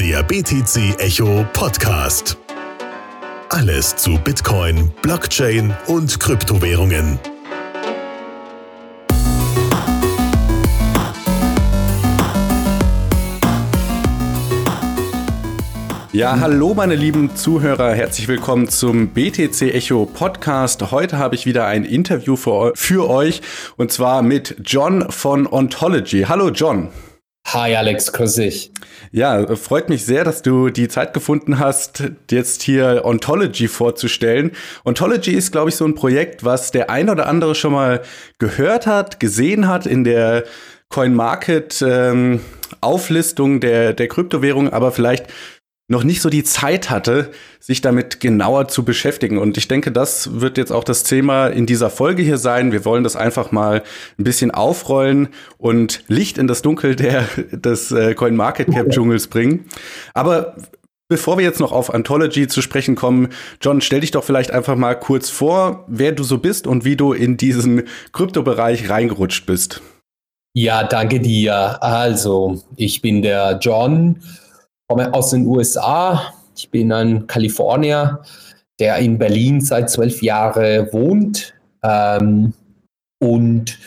Der BTC Echo Podcast. Alles zu Bitcoin, Blockchain und Kryptowährungen. Ja, hallo meine lieben Zuhörer, herzlich willkommen zum BTC Echo Podcast. Heute habe ich wieder ein Interview für, euch und zwar mit John von Ontology. Hallo John. Hi Alex, grüß dich. Ja, freut mich sehr, dass du die Zeit gefunden hast, jetzt hier Ontology vorzustellen. Ontology ist, glaube ich, so ein Projekt, was der ein oder andere schon mal gehört hat, gesehen hat in der CoinMarket ähm, Auflistung der, der Kryptowährung, aber vielleicht noch nicht so die Zeit hatte, sich damit genauer zu beschäftigen. Und ich denke, das wird jetzt auch das Thema in dieser Folge hier sein. Wir wollen das einfach mal ein bisschen aufrollen und Licht in das Dunkel der, des äh, Coin Market Cap Dschungels bringen. Aber Bevor wir jetzt noch auf Anthology zu sprechen kommen, John, stell dich doch vielleicht einfach mal kurz vor, wer du so bist und wie du in diesen Kryptobereich reingerutscht bist. Ja, danke dir. Also, ich bin der John, komme aus den USA. Ich bin ein Kalifornier, der in Berlin seit zwölf Jahren wohnt. Ähm, und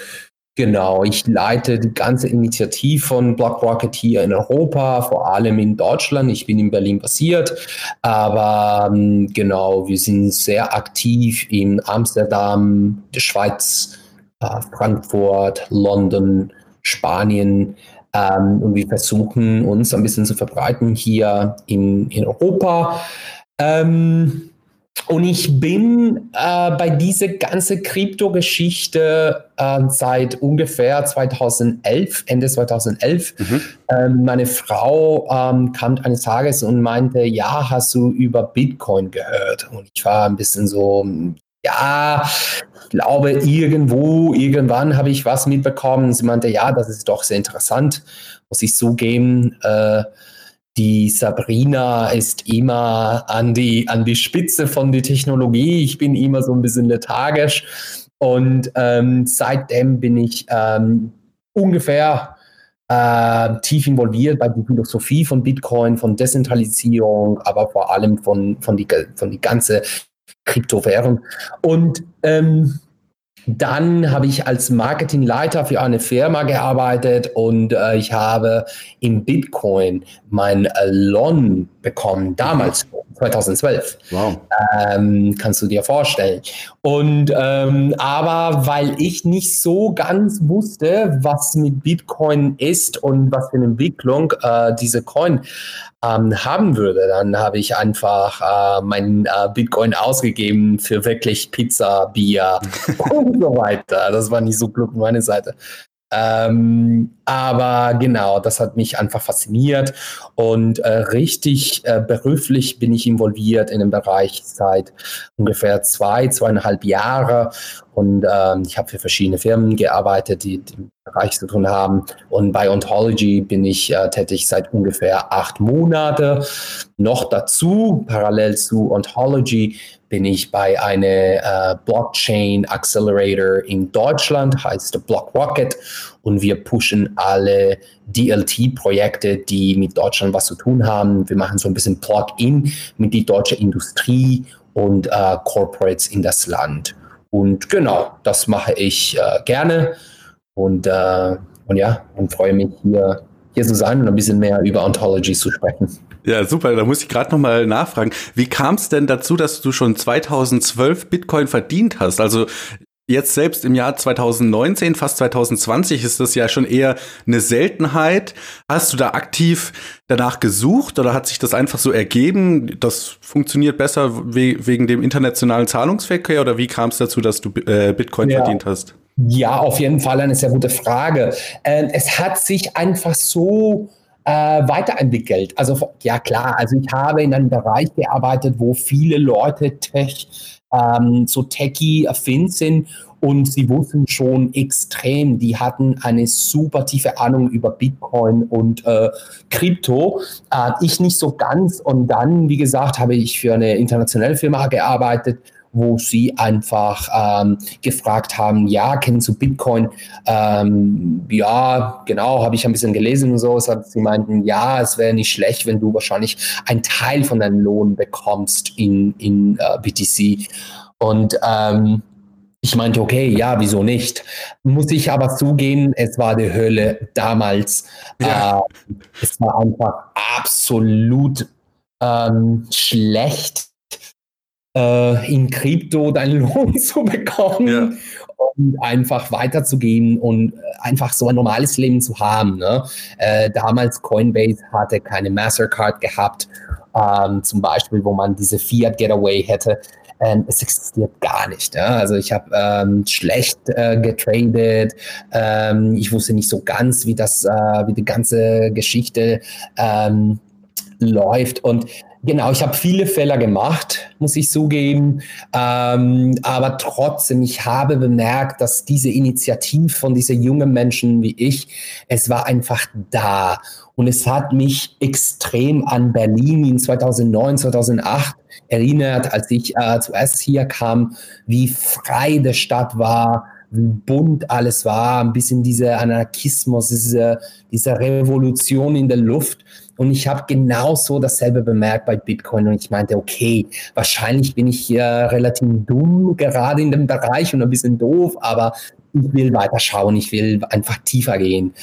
genau, ich leite die ganze Initiative von BlockRocket hier in Europa, vor allem in Deutschland. Ich bin in Berlin basiert, aber ähm, genau, wir sind sehr aktiv in Amsterdam, der Schweiz, äh, Frankfurt, London, Spanien. Ähm, und wir versuchen uns ein bisschen zu verbreiten hier in, in Europa. Ähm, und ich bin äh, bei dieser ganzen Krypto-Geschichte äh, seit ungefähr 2011, Ende 2011. Mhm. Ähm, meine Frau ähm, kam eines Tages und meinte, ja, hast du über Bitcoin gehört? Und ich war ein bisschen so, ja, ich glaube, irgendwo, irgendwann habe ich was mitbekommen. Sie meinte, ja, das ist doch sehr interessant. Muss ich zugeben, äh, die Sabrina ist immer an die, an die Spitze von der Technologie. Ich bin immer so ein bisschen lethargisch. Und ähm, seitdem bin ich ähm, ungefähr äh, tief involviert bei der Philosophie von Bitcoin, von Dezentralisierung, aber vor allem von, von, die, von die ganze Kryptowährung. Und ähm, dann habe ich als Marketingleiter für eine Firma gearbeitet und äh, ich habe im Bitcoin mein Lon bekommen, damals 2012. Wow. Ähm, kannst du dir vorstellen. Und ähm, aber weil ich nicht so ganz wusste, was mit Bitcoin ist und was für eine Entwicklung äh, diese Coin ähm, haben würde, dann habe ich einfach äh, mein äh, Bitcoin ausgegeben für wirklich Pizza, Bier und so weiter. Das war nicht so klug von meiner Seite. Ähm, aber genau, das hat mich einfach fasziniert und äh, richtig äh, beruflich bin ich involviert in dem Bereich seit ungefähr zwei, zweieinhalb Jahre und ähm, ich habe für verschiedene Firmen gearbeitet, die, die im Bereich zu tun haben. Und bei Ontology bin ich äh, tätig seit ungefähr acht Monate. Noch dazu, parallel zu Ontology, bin ich bei einer äh, Blockchain Accelerator in Deutschland, heißt BlockRocket. Und wir pushen alle DLT-Projekte, die mit Deutschland was zu tun haben. Wir machen so ein bisschen Plug-in mit die deutsche Industrie und äh, Corporates in das Land. Und genau, das mache ich äh, gerne. Und, äh, und ja, und freue mich hier, hier zu sein und ein bisschen mehr über Ontology zu sprechen. Ja, super. Da muss ich gerade noch mal nachfragen. Wie kam es denn dazu, dass du schon 2012 Bitcoin verdient hast? Also jetzt selbst im Jahr 2019, fast 2020, ist das ja schon eher eine Seltenheit. Hast du da aktiv danach gesucht oder hat sich das einfach so ergeben? Das funktioniert besser we wegen dem internationalen Zahlungsverkehr oder wie kam es dazu, dass du äh, Bitcoin ja. verdient hast? Ja, auf jeden Fall eine sehr gute Frage. Ähm, es hat sich einfach so äh, weiterentwickelt. Also ja klar, also ich habe in einem Bereich gearbeitet, wo viele Leute Tech, ähm, so techie-affin sind und sie wussten schon extrem, die hatten eine super tiefe Ahnung über Bitcoin und äh, Krypto. Äh, ich nicht so ganz und dann, wie gesagt, habe ich für eine internationale Firma gearbeitet wo sie einfach ähm, gefragt haben, ja, kennst du Bitcoin? Ähm, ja, genau, habe ich ein bisschen gelesen und so. Sie meinten, ja, es wäre nicht schlecht, wenn du wahrscheinlich einen Teil von deinem Lohn bekommst in, in uh, äh, BTC. Und ähm, ich meinte, okay, ja, wieso nicht? Muss ich aber zugeben, es war die Hölle damals. Ja. Äh, es war einfach absolut ähm, schlecht, äh, in Krypto deinen Lohn zu bekommen ja. und einfach weiterzugehen und einfach so ein normales Leben zu haben. Ne? Äh, damals Coinbase hatte keine Mastercard gehabt, ähm, zum Beispiel, wo man diese Fiat Getaway hätte ähm, es existiert gar nicht. Ja? Also ich habe ähm, schlecht äh, getradet, ähm, ich wusste nicht so ganz, wie das, äh, wie die ganze Geschichte ähm, läuft und Genau, ich habe viele Fehler gemacht, muss ich zugeben. Ähm, aber trotzdem, ich habe bemerkt, dass diese Initiative von diesen jungen Menschen wie ich, es war einfach da. Und es hat mich extrem an Berlin in 2009, 2008 erinnert, als ich äh, zuerst hier kam, wie frei die Stadt war, wie bunt alles war, ein bisschen dieser Anarchismus, diese, diese Revolution in der Luft. Und ich habe genauso dasselbe bemerkt bei Bitcoin und ich meinte, okay, wahrscheinlich bin ich hier relativ dumm gerade in dem Bereich und ein bisschen doof, aber ich will weiter schauen, ich will einfach tiefer gehen.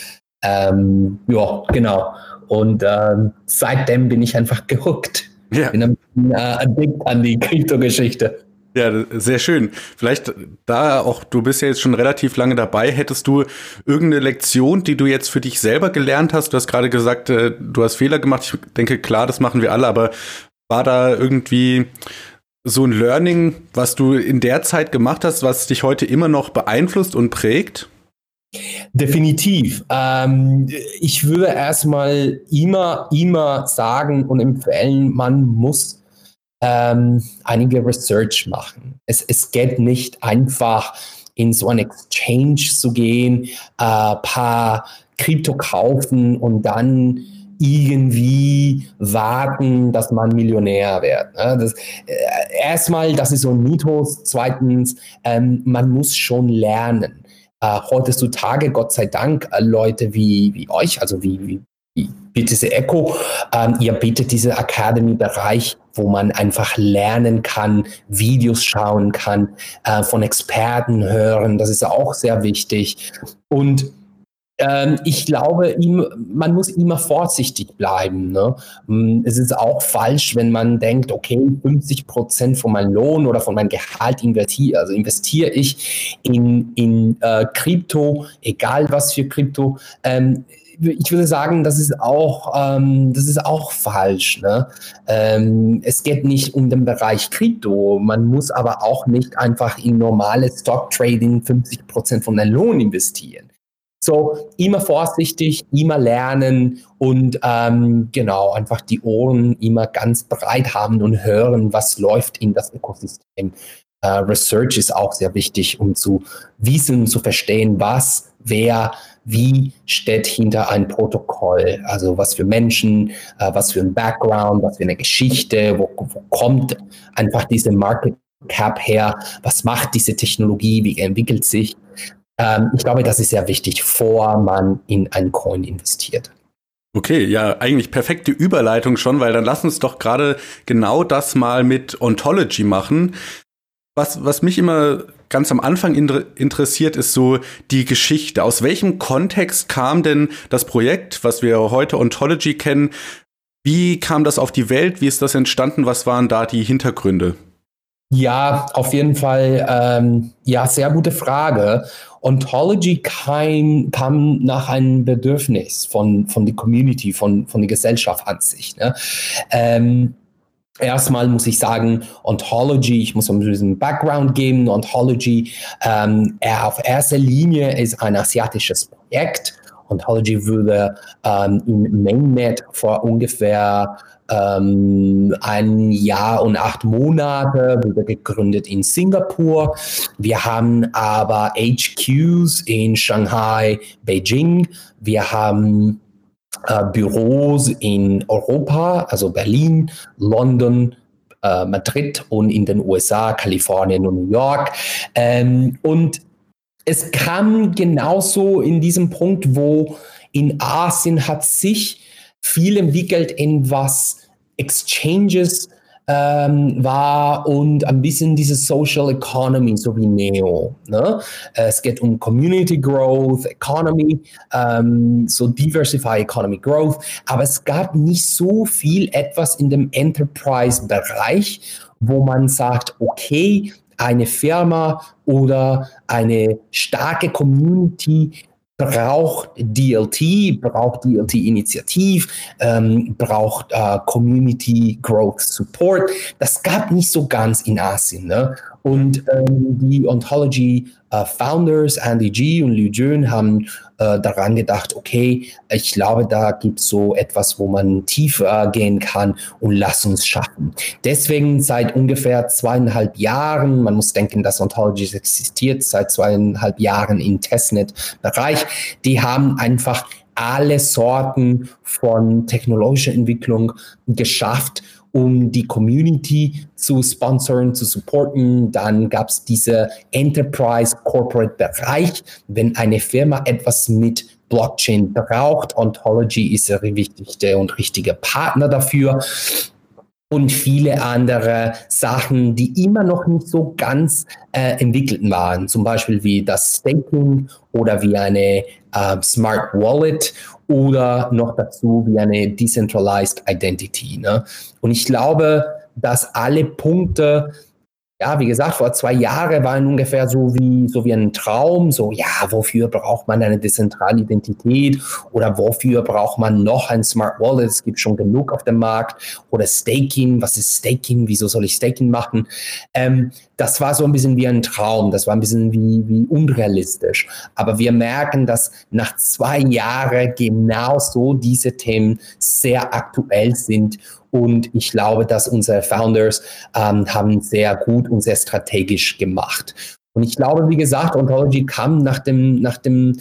Ähm, ja, genau. Und ähm, seitdem bin ich einfach gehuckt. Ja. Bin ein bisschen äh, an die Kryptogeschichte. Ja, sehr schön. Vielleicht da auch, du bist ja jetzt schon relativ lange dabei, hättest du irgendeine Lektion, die du jetzt für dich selber gelernt hast? Du hast gerade gesagt, äh, du hast Fehler gemacht. Ich denke, klar, das machen wir alle, aber war da irgendwie so ein Learning, was du in der Zeit gemacht hast, was dich heute immer noch beeinflusst und prägt? Definitiv. Ähm, ich würde erstmal immer, immer sagen und empfehlen, man muss ähm, einige Research machen. Es, es geht nicht einfach in so ein Exchange zu gehen, äh, paar Krypto kaufen und dann irgendwie warten, dass man Millionär wird. Ne? Das, äh, erstmal, das ist so ein Mythos. Zweitens, ähm, man muss schon lernen äh, heutzutage, Gott sei Dank, äh, Leute wie, wie euch, also wie, wie, wie BTC Echo, ähm, ihr bietet diese Academy-Bereich, wo man einfach lernen kann, Videos schauen kann, äh, von Experten hören. Das ist auch sehr wichtig. Und ähm, ich glaube, man muss immer vorsichtig bleiben. Ne? Mm, es ist auch falsch, wenn man denkt, okay, 50 Prozent von meinem Lohn oder von meinem Gehalt investiere, also investiere ich in, in äh, Krypto, egal was für Krypto. Ähm, ich würde sagen, das ist auch, ähm, das ist auch falsch. Ne? Ähm, es geht nicht um den Bereich Krypto. Man muss aber auch nicht einfach in normales Stock Trading 50 Prozent von deinem Lohn investieren. So, immer vorsichtig, immer lernen und ähm, genau, einfach die Ohren immer ganz breit haben und hören, was läuft in das Ökosystem. Äh, Research ist auch sehr wichtig, um zu wissen, zu verstehen, was, wer, wie steht hinter ein Protokoll. Also was für Menschen, äh, was für ein Background, was für eine Geschichte, wo, wo kommt einfach diese Market Cap her, was macht diese Technologie, wie entwickelt sich. Ähm, ich glaube, das ist sehr wichtig, vor man in einen Coin investiert. Okay, ja, eigentlich perfekte Überleitung schon, weil dann lass uns doch gerade genau das mal mit Ontology machen. Was, was mich immer ganz am Anfang interessiert, ist so die Geschichte. Aus welchem Kontext kam denn das Projekt, was wir heute Ontology kennen? Wie kam das auf die Welt? Wie ist das entstanden? Was waren da die Hintergründe? Ja, auf jeden Fall. Ähm, ja, sehr gute Frage. Ontology kam, kam nach einem Bedürfnis von, von der Community, von, von der Gesellschaft an sich. Ne? Ähm, Erstmal muss ich sagen, Ontology, ich muss ein bisschen Background geben. Ontology ähm, auf erster Linie ist ein asiatisches Projekt. Ontology wurde ähm, in Mainnet vor ungefähr ähm, ein Jahr und acht Monate, wurde gegründet in Singapur. Wir haben aber HQs in Shanghai, Beijing. Wir haben Büros in Europa, also Berlin, London, äh, Madrid und in den USA, Kalifornien und New York. Ähm, und es kam genauso in diesem Punkt, wo in Asien hat sich viel entwickelt in was Exchanges ähm, war und ein bisschen diese Social Economy, so wie Neo. Ne? Es geht um Community Growth, Economy, ähm, so Diversify Economy Growth, aber es gab nicht so viel etwas in dem Enterprise-Bereich, wo man sagt, okay, eine Firma oder eine starke Community braucht DLT, braucht DLT Initiativ, ähm, braucht äh, Community Growth Support. Das gab nicht so ganz in Asien. Ne? Und ähm, die Ontology äh, Founders, Andy G und Liu Jun, haben äh, daran gedacht, okay, ich glaube, da gibt es so etwas, wo man tiefer gehen kann und lass uns schaffen. Deswegen seit ungefähr zweieinhalb Jahren, man muss denken, dass Ontology existiert seit zweieinhalb Jahren im Testnet-Bereich, die haben einfach alle Sorten von technologischer Entwicklung geschafft um die Community zu sponsern, zu supporten. Dann gab es diese Enterprise Corporate Bereich. Wenn eine Firma etwas mit Blockchain braucht, Ontology ist der wichtigste und richtige Partner dafür und viele andere Sachen, die immer noch nicht so ganz äh, entwickelt waren, zum Beispiel wie das Staking oder wie eine äh, Smart Wallet oder noch dazu wie eine Decentralized Identity. Ne? Und ich glaube, dass alle Punkte ja, wie gesagt, vor zwei Jahren waren ungefähr so wie, so wie ein Traum, so, ja, wofür braucht man eine dezentrale Identität oder wofür braucht man noch ein Smart Wallet? Es gibt schon genug auf dem Markt oder Staking, was ist Staking? Wieso soll ich Staking machen? Ähm, das war so ein bisschen wie ein Traum, das war ein bisschen wie, wie unrealistisch. Aber wir merken, dass nach zwei Jahren genau so diese Themen sehr aktuell sind und ich glaube, dass unsere Founders ähm, haben sehr gut und sehr strategisch gemacht. Und ich glaube, wie gesagt, Ontology kam nach dem, nach dem,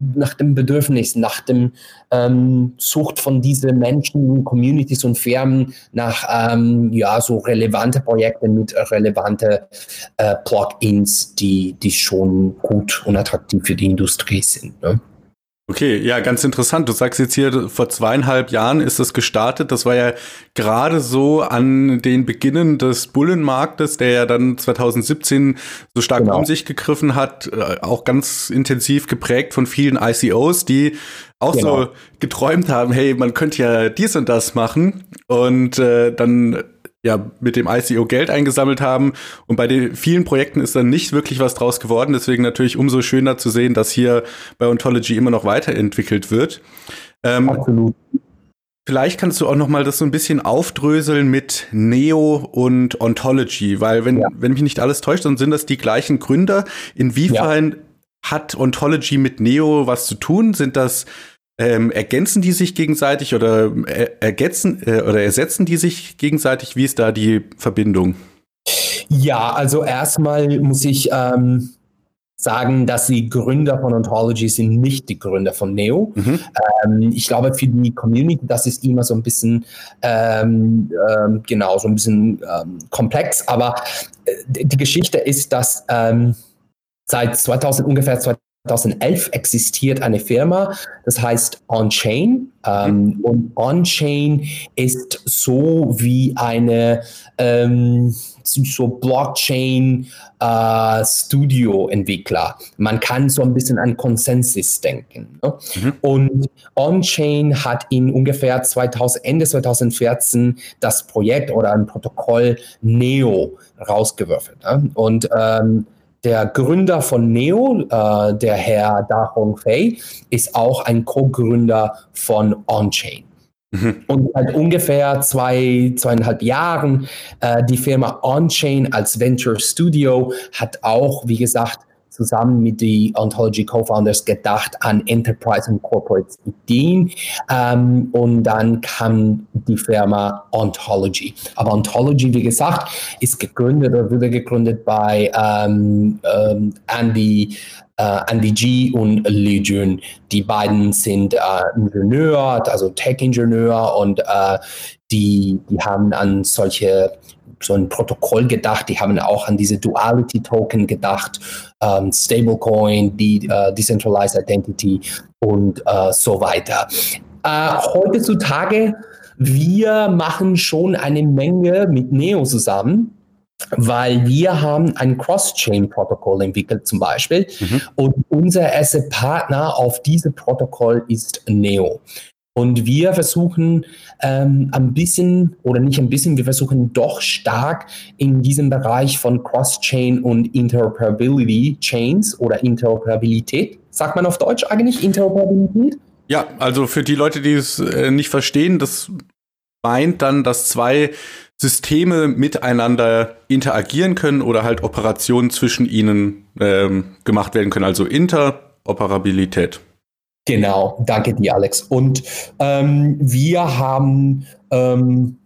nach dem Bedürfnis, nach dem ähm, Sucht von diesen Menschen, Communities und Firmen nach ähm, ja, so relevante Projekte mit relevante äh, Plugins, die, die schon gut und attraktiv für die Industrie sind. Ne? Okay, ja, ganz interessant. Du sagst jetzt hier, vor zweieinhalb Jahren ist das gestartet. Das war ja gerade so an den Beginnen des Bullenmarktes, der ja dann 2017 so stark genau. um sich gegriffen hat, äh, auch ganz intensiv geprägt von vielen ICOs, die auch genau. so geträumt haben, hey, man könnte ja dies und das machen. Und äh, dann ja mit dem ICO Geld eingesammelt haben. Und bei den vielen Projekten ist dann nicht wirklich was draus geworden. Deswegen natürlich umso schöner zu sehen, dass hier bei Ontology immer noch weiterentwickelt wird. Ähm, Absolut. Vielleicht kannst du auch noch mal das so ein bisschen aufdröseln mit Neo und Ontology, weil wenn, ja. wenn mich nicht alles täuscht, dann sind das die gleichen Gründer. Inwiefern ja. hat Ontology mit Neo was zu tun? Sind das ähm, ergänzen die sich gegenseitig oder äh, ergänzen äh, oder ersetzen die sich gegenseitig? Wie ist da die Verbindung? Ja, also erstmal muss ich ähm, sagen, dass die Gründer von Ontology sind nicht die Gründer von Neo. Mhm. Ähm, ich glaube, für die Community, das ist immer so ein bisschen, ähm, ähm, genau, so ein bisschen ähm, komplex. Aber äh, die Geschichte ist, dass ähm, seit 2000, ungefähr 2000, 2011 existiert eine Firma, das heißt On-Chain. Ähm, mhm. Und On-Chain ist so wie eine ähm, so Blockchain äh. Man kann so ein bisschen an Konsensus denken. Ne? Mhm. Und On-Chain hat in ungefähr 2000, Ende 2014 das Projekt oder ein Protokoll Neo rausgewürfelt. Ne? Und ähm, der Gründer von Neo, äh, der Herr Da Hong Fei, ist auch ein Co-Gründer von OnChain. Mhm. Und seit ungefähr zwei, zweieinhalb Jahren äh, die Firma OnChain als Venture Studio hat auch, wie gesagt, zusammen mit den Ontology Co-Founders gedacht an Enterprise und Corporate Ideen. Ähm, und dann kam die Firma Ontology. Aber Ontology, wie gesagt, ist gegründet oder wurde gegründet bei ähm, ähm, Andy äh, Andy G und Li Jun. Die beiden sind äh, Ingenieur, also Tech-Ingenieur und äh, die, die haben an solche so ein Protokoll gedacht, die haben auch an diese Duality-Token gedacht, ähm, Stablecoin, die uh, Decentralized Identity und uh, so weiter. Uh, heutzutage, wir machen schon eine Menge mit Neo zusammen weil wir haben ein Cross-Chain-Protokoll entwickelt zum Beispiel mhm. und unser erster Partner auf diesem Protokoll ist Neo. Und wir versuchen ähm, ein bisschen, oder nicht ein bisschen, wir versuchen doch stark in diesem Bereich von Cross-Chain und Interoperability Chains oder Interoperabilität, sagt man auf Deutsch eigentlich, Interoperabilität? Ja, also für die Leute, die es äh, nicht verstehen, das meint dann, dass zwei Systeme miteinander interagieren können oder halt Operationen zwischen ihnen ähm, gemacht werden können, also Interoperabilität. Genau, danke dir, Alex. Und ähm, wir haben ähm,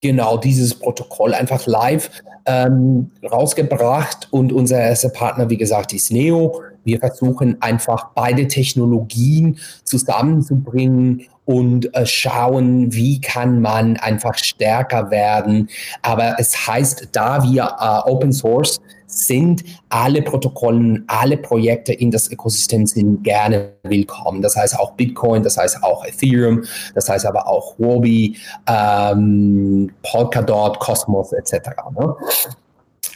genau dieses Protokoll einfach live ähm, rausgebracht und unser erster Partner, wie gesagt, ist Neo. Wir versuchen einfach beide Technologien zusammenzubringen und äh, schauen, wie kann man einfach stärker werden. Aber es heißt, da wir äh, Open Source sind, alle Protokollen, alle Projekte in das Ökosystem sind gerne willkommen. Das heißt auch Bitcoin, das heißt auch Ethereum, das heißt aber auch Huobi, ähm, Polkadot, Cosmos etc. Ne?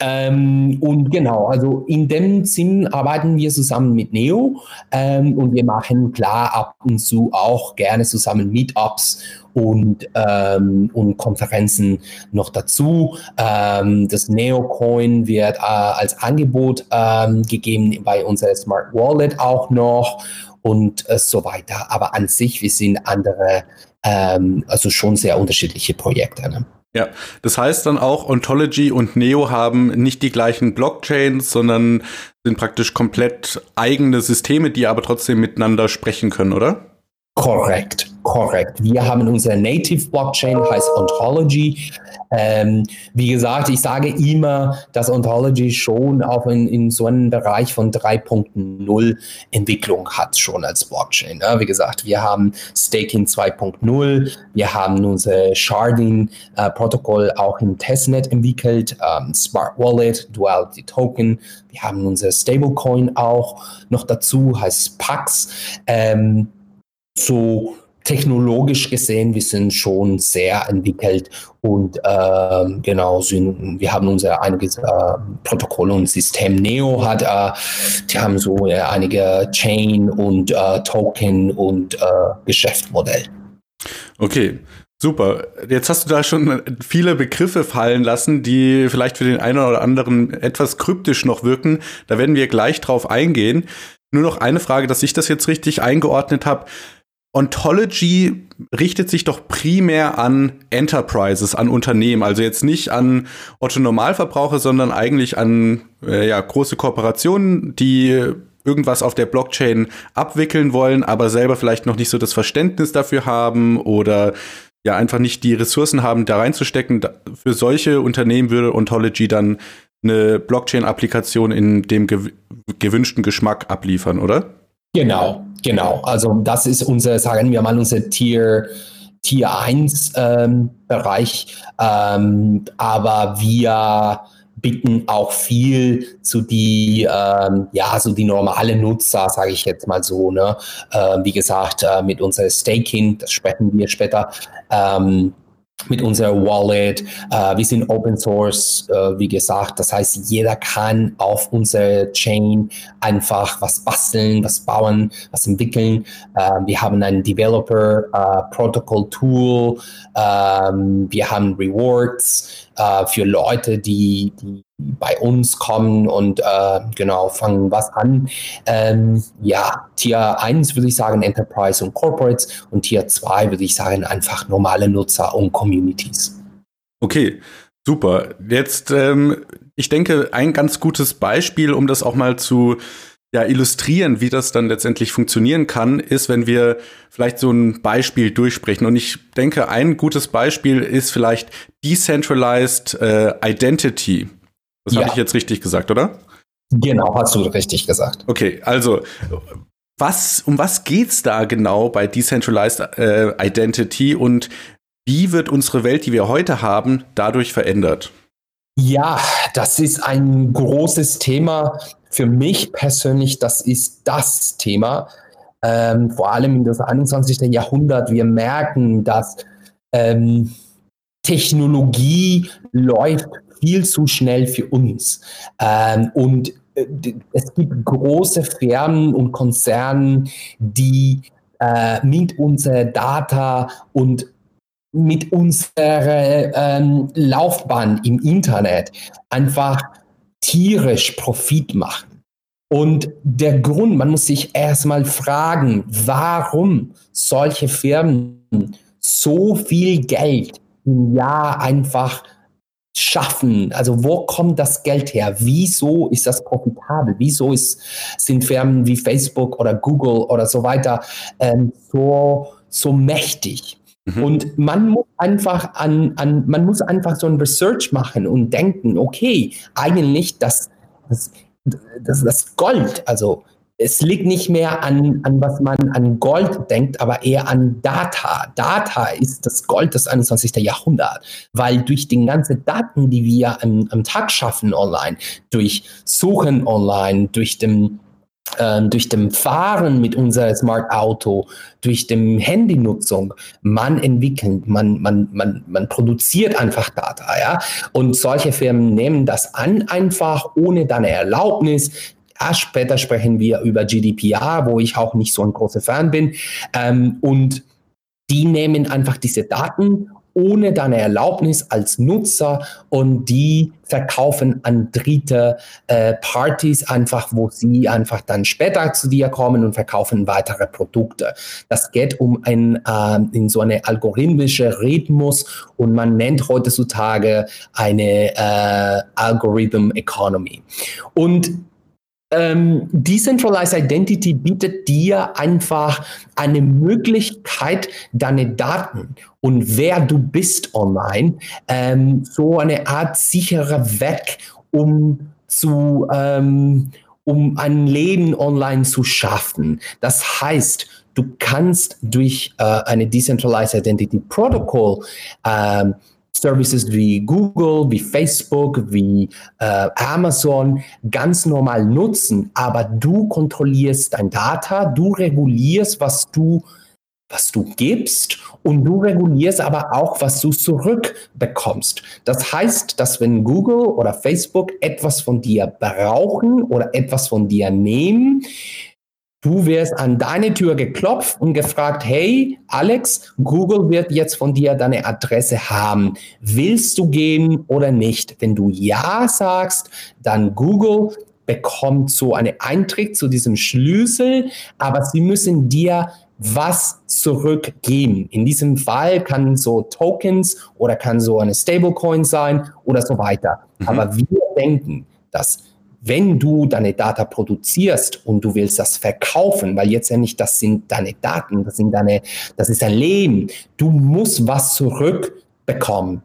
Ähm, und genau, also in dem Sinn arbeiten wir zusammen mit Neo ähm, und wir machen klar ab und zu auch gerne zusammen Meetups und, ähm, und Konferenzen noch dazu. Ähm, das Neocoin wird äh, als Angebot ähm, gegeben bei unserer Smart Wallet auch noch und äh, so weiter. Aber an sich, wir sind andere, ähm, also schon sehr unterschiedliche Projekte. Ne? Ja, das heißt dann auch, Ontology und Neo haben nicht die gleichen Blockchains, sondern sind praktisch komplett eigene Systeme, die aber trotzdem miteinander sprechen können, oder? Korrekt, korrekt. Wir haben unsere Native Blockchain, heißt Ontology. Ähm, wie gesagt, ich sage immer, dass Ontology schon auch in, in so einem Bereich von 3.0 Entwicklung hat, schon als Blockchain. Ja, wie gesagt, wir haben Staking 2.0, wir haben unser Sharding-Protokoll äh, auch im Testnet entwickelt, ähm, Smart Wallet, Duality Token, wir haben unser Stablecoin auch noch dazu, heißt Pax. Ähm, so technologisch gesehen, wir sind schon sehr entwickelt und äh, genau, sind, wir haben unser einiges äh, Protokoll und System Neo hat, äh, die haben so äh, einige Chain und äh, Token und äh, Geschäftsmodell. Okay. Super. Jetzt hast du da schon viele Begriffe fallen lassen, die vielleicht für den einen oder anderen etwas kryptisch noch wirken. Da werden wir gleich drauf eingehen. Nur noch eine Frage, dass ich das jetzt richtig eingeordnet habe. Ontology richtet sich doch primär an Enterprises, an Unternehmen, also jetzt nicht an Otto Normalverbraucher, sondern eigentlich an äh, ja, große Kooperationen, die irgendwas auf der Blockchain abwickeln wollen, aber selber vielleicht noch nicht so das Verständnis dafür haben oder ja einfach nicht die Ressourcen haben, da reinzustecken. Für solche Unternehmen würde Ontology dann eine Blockchain-Applikation in dem gewünschten Geschmack abliefern, oder? Genau, genau. Also das ist unser, sagen wir mal, unser Tier, Tier 1 ähm, Bereich. Ähm, aber wir bieten auch viel zu die, ähm, ja, so die normale Nutzer, sage ich jetzt mal so. Ne? Äh, wie gesagt, äh, mit unserer Staking, das sprechen wir später, ähm, mit unserer Wallet. Äh, wir sind Open Source, äh, wie gesagt. Das heißt, jeder kann auf unserer Chain einfach was basteln, was bauen, was entwickeln. Äh, wir haben ein Developer äh, Protocol Tool. Ähm, wir haben Rewards für Leute, die, die bei uns kommen und äh, genau fangen was an. Ähm, ja, Tier 1 würde ich sagen Enterprise und Corporates und Tier 2 würde ich sagen einfach normale Nutzer und Communities. Okay, super. Jetzt, ähm, ich denke, ein ganz gutes Beispiel, um das auch mal zu ja, illustrieren, wie das dann letztendlich funktionieren kann, ist, wenn wir vielleicht so ein Beispiel durchsprechen. Und ich denke, ein gutes Beispiel ist vielleicht Decentralized äh, Identity. Das ja. habe ich jetzt richtig gesagt, oder? Genau, hast du richtig gesagt. Okay, also was, um was geht's da genau bei Decentralized äh, Identity und wie wird unsere Welt, die wir heute haben, dadurch verändert? Ja, das ist ein großes Thema. Für mich persönlich, das ist das Thema. Ähm, vor allem in das 21. Jahrhundert. Wir merken, dass ähm, Technologie läuft viel zu schnell für uns. Ähm, und äh, es gibt große Firmen und Konzerne, die äh, mit unserer Data und mit unserer ähm, Laufbahn im Internet einfach tierisch Profit machen. Und der Grund, man muss sich erstmal fragen, warum solche Firmen so viel Geld im Jahr einfach schaffen? Also wo kommt das Geld her? Wieso ist das profitabel? Wieso ist, sind Firmen wie Facebook oder Google oder so weiter ähm, so, so mächtig? Mhm. Und man muss einfach an, an, man muss einfach so ein Research machen und denken, okay, eigentlich das, das, das, das Gold, also es liegt nicht mehr an, an, was man an Gold denkt, aber eher an Data. Data ist das Gold des 21. Jahrhunderts, weil durch die ganzen Daten, die wir am, am Tag schaffen online, durch Suchen online, durch den ähm, durch dem Fahren mit unserem Smart Auto, durch dem Handynutzung, man entwickelt, man, man, man, man produziert einfach Data, ja. Und solche Firmen nehmen das an, einfach ohne deine Erlaubnis. Ja, später sprechen wir über GDPR, wo ich auch nicht so ein großer Fan bin. Ähm, und die nehmen einfach diese Daten ohne deine Erlaubnis als Nutzer und die verkaufen an dritte äh, Partys einfach, wo sie einfach dann später zu dir kommen und verkaufen weitere Produkte. Das geht um ein äh, in so eine algorithmische Rhythmus und man nennt heutzutage eine äh, Algorithm Economy. Und ähm, Decentralized Identity bietet dir einfach eine Möglichkeit, deine Daten und wer du bist online, ähm, so eine Art sicherer Weg, um zu, ähm, um ein Leben online zu schaffen. Das heißt, du kannst durch äh, eine Decentralized Identity Protocol ähm, Services wie Google, wie Facebook, wie äh, Amazon ganz normal nutzen, aber du kontrollierst dein Data, du regulierst, was du was du gibst und du regulierst aber auch, was du zurückbekommst. Das heißt, dass wenn Google oder Facebook etwas von dir brauchen oder etwas von dir nehmen, Du wirst an deine Tür geklopft und gefragt, hey Alex, Google wird jetzt von dir deine Adresse haben. Willst du gehen oder nicht? Wenn du ja sagst, dann Google bekommt so eine Eintritt zu diesem Schlüssel, aber sie müssen dir was zurückgeben. In diesem Fall kann so Tokens oder kann so eine Stablecoin sein oder so weiter. Mhm. Aber wir denken, dass wenn du deine Data produzierst und du willst das verkaufen, weil jetzt ja nicht, das sind deine Daten, das sind deine, das ist dein Leben. Du musst was zurückbekommen.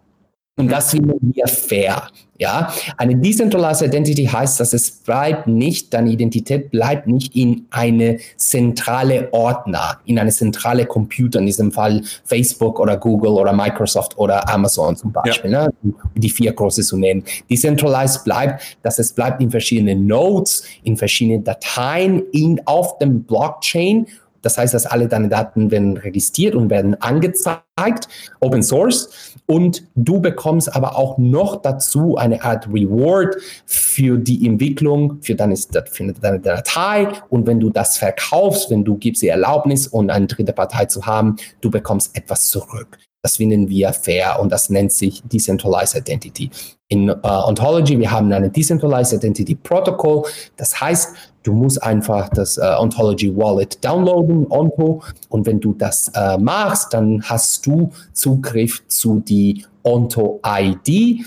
Und das finden wir fair. Ja, eine Decentralized Identity heißt, dass es bleibt nicht, deine Identität bleibt nicht in eine zentrale Ordner, in eine zentrale Computer, in diesem Fall Facebook oder Google oder Microsoft oder Amazon zum Beispiel, ja. ne? die vier große zu nennen. Decentralized bleibt, dass es bleibt in verschiedenen Nodes, in verschiedenen Dateien in, auf dem Blockchain das heißt, dass alle deine Daten werden registriert und werden angezeigt, Open Source. Und du bekommst aber auch noch dazu eine Art Reward für die Entwicklung, für deine, für deine Datei. Und wenn du das verkaufst, wenn du gibst die Erlaubnis und eine dritte Partei zu haben, du bekommst etwas zurück. Das finden wir fair und das nennt sich Decentralized Identity. In uh, Ontology, wir haben eine Decentralized Identity Protocol. Das heißt, du musst einfach das uh, Ontology Wallet downloaden, Onto. Und wenn du das uh, machst, dann hast du Zugriff zu die Onto ID.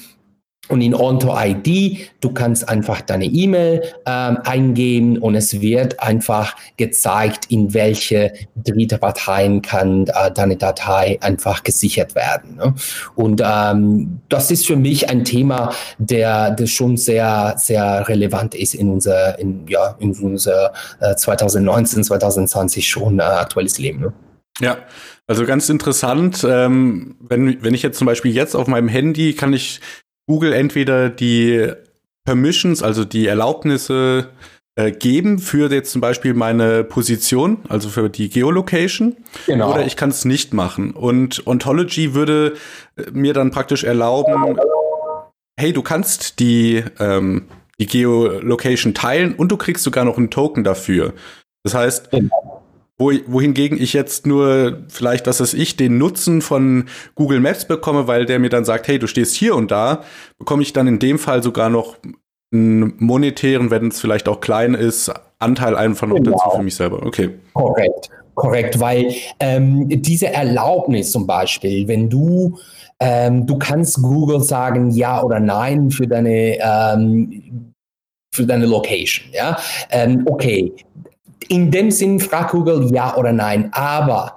Und in Onto ID, du kannst einfach deine E-Mail ähm, eingeben und es wird einfach gezeigt, in welche dritte Parteien kann äh, deine Datei einfach gesichert werden. Ne? Und ähm, das ist für mich ein Thema, der, der schon sehr, sehr relevant ist in unser, in, ja, in unser äh, 2019, 2020 schon äh, aktuelles Leben. Ne? Ja, also ganz interessant. Ähm, wenn, wenn ich jetzt zum Beispiel jetzt auf meinem Handy kann ich Google entweder die Permissions, also die Erlaubnisse äh, geben für jetzt zum Beispiel meine Position, also für die Geolocation, genau. oder ich kann es nicht machen. Und Ontology würde äh, mir dann praktisch erlauben, hey, du kannst die, ähm, die Geolocation teilen und du kriegst sogar noch einen Token dafür. Das heißt, genau wo, wohingegen ich jetzt nur vielleicht, was weiß ich, den Nutzen von Google Maps bekomme, weil der mir dann sagt, hey, du stehst hier und da, bekomme ich dann in dem Fall sogar noch einen monetären, wenn es vielleicht auch klein ist, Anteil einfach noch genau. dazu für mich selber. Okay. Korrekt, korrekt, weil ähm, diese Erlaubnis zum Beispiel, wenn du ähm, du kannst Google sagen ja oder nein für deine ähm, für deine Location, ja. Ähm, okay, in dem Sinn fragt Google ja oder nein. Aber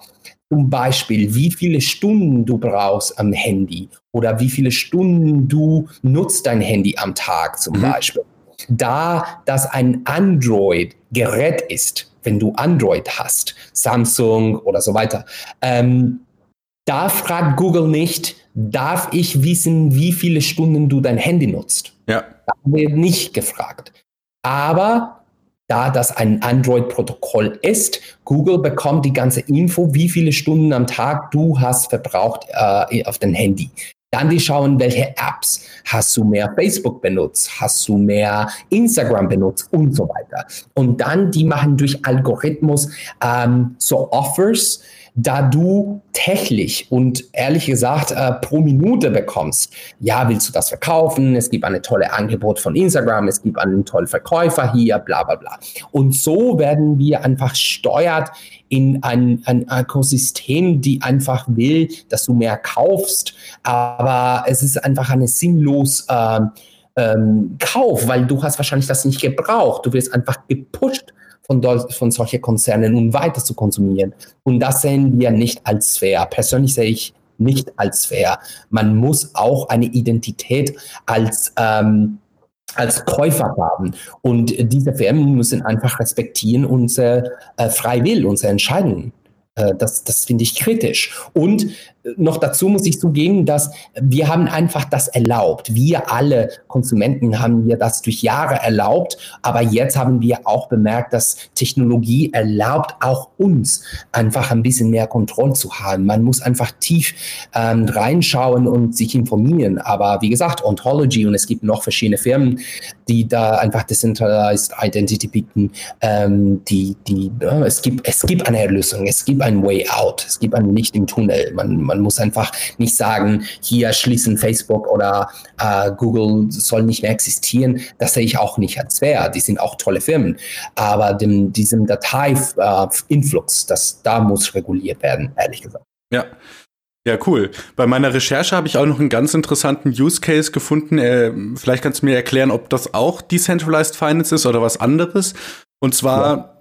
zum Beispiel, wie viele Stunden du brauchst am Handy oder wie viele Stunden du nutzt dein Handy am Tag zum mhm. Beispiel. Da das ein Android-Gerät ist, wenn du Android hast, Samsung oder so weiter, ähm, da fragt Google nicht, darf ich wissen, wie viele Stunden du dein Handy nutzt? Ja. Da wird nicht gefragt. Aber da das ein Android-Protokoll ist, Google bekommt die ganze Info, wie viele Stunden am Tag du hast verbraucht äh, auf dem Handy. Dann die schauen, welche Apps hast du mehr Facebook benutzt, hast du mehr Instagram benutzt und so weiter. Und dann die machen durch Algorithmus ähm, so Offers, da du täglich und ehrlich gesagt äh, pro Minute bekommst. Ja, willst du das verkaufen? Es gibt eine tolle Angebot von Instagram, es gibt einen tollen Verkäufer hier, bla bla bla. Und so werden wir einfach steuert in ein, ein Ökosystem, die einfach will, dass du mehr kaufst, aber es ist einfach eine sinnlos äh, ähm, Kauf, weil du hast wahrscheinlich das nicht gebraucht. Du wirst einfach gepusht von, von solchen Konzernen, um weiter zu konsumieren. Und das sehen wir nicht als fair. Persönlich sehe ich nicht als fair. Man muss auch eine Identität als ähm, als Käufer haben. Und diese Firmen müssen einfach respektieren unser äh, Freiwill, unsere Entscheidungen. Äh, das, das finde ich kritisch. Und noch dazu muss ich zugeben, dass wir haben einfach das erlaubt. Wir alle Konsumenten haben wir das durch Jahre erlaubt, aber jetzt haben wir auch bemerkt, dass Technologie erlaubt auch uns einfach ein bisschen mehr Kontrolle zu haben. Man muss einfach tief ähm, reinschauen und sich informieren. Aber wie gesagt, Ontology und es gibt noch verschiedene Firmen, die da einfach Decentralized Identity bieten. Ähm, die, die, äh, es gibt, es gibt eine Lösung, es gibt ein Way Out, es gibt ein Licht im Tunnel. Man, man muss einfach nicht sagen, hier schließen Facebook oder äh, Google soll nicht mehr existieren. Das sehe ich auch nicht als fair. Die sind auch tolle Firmen. Aber dem, diesem Datei-Influx, äh, da muss reguliert werden, ehrlich gesagt. Ja. Ja, cool. Bei meiner Recherche habe ich auch noch einen ganz interessanten Use Case gefunden. Äh, vielleicht kannst du mir erklären, ob das auch Decentralized Finance ist oder was anderes. Und zwar ja.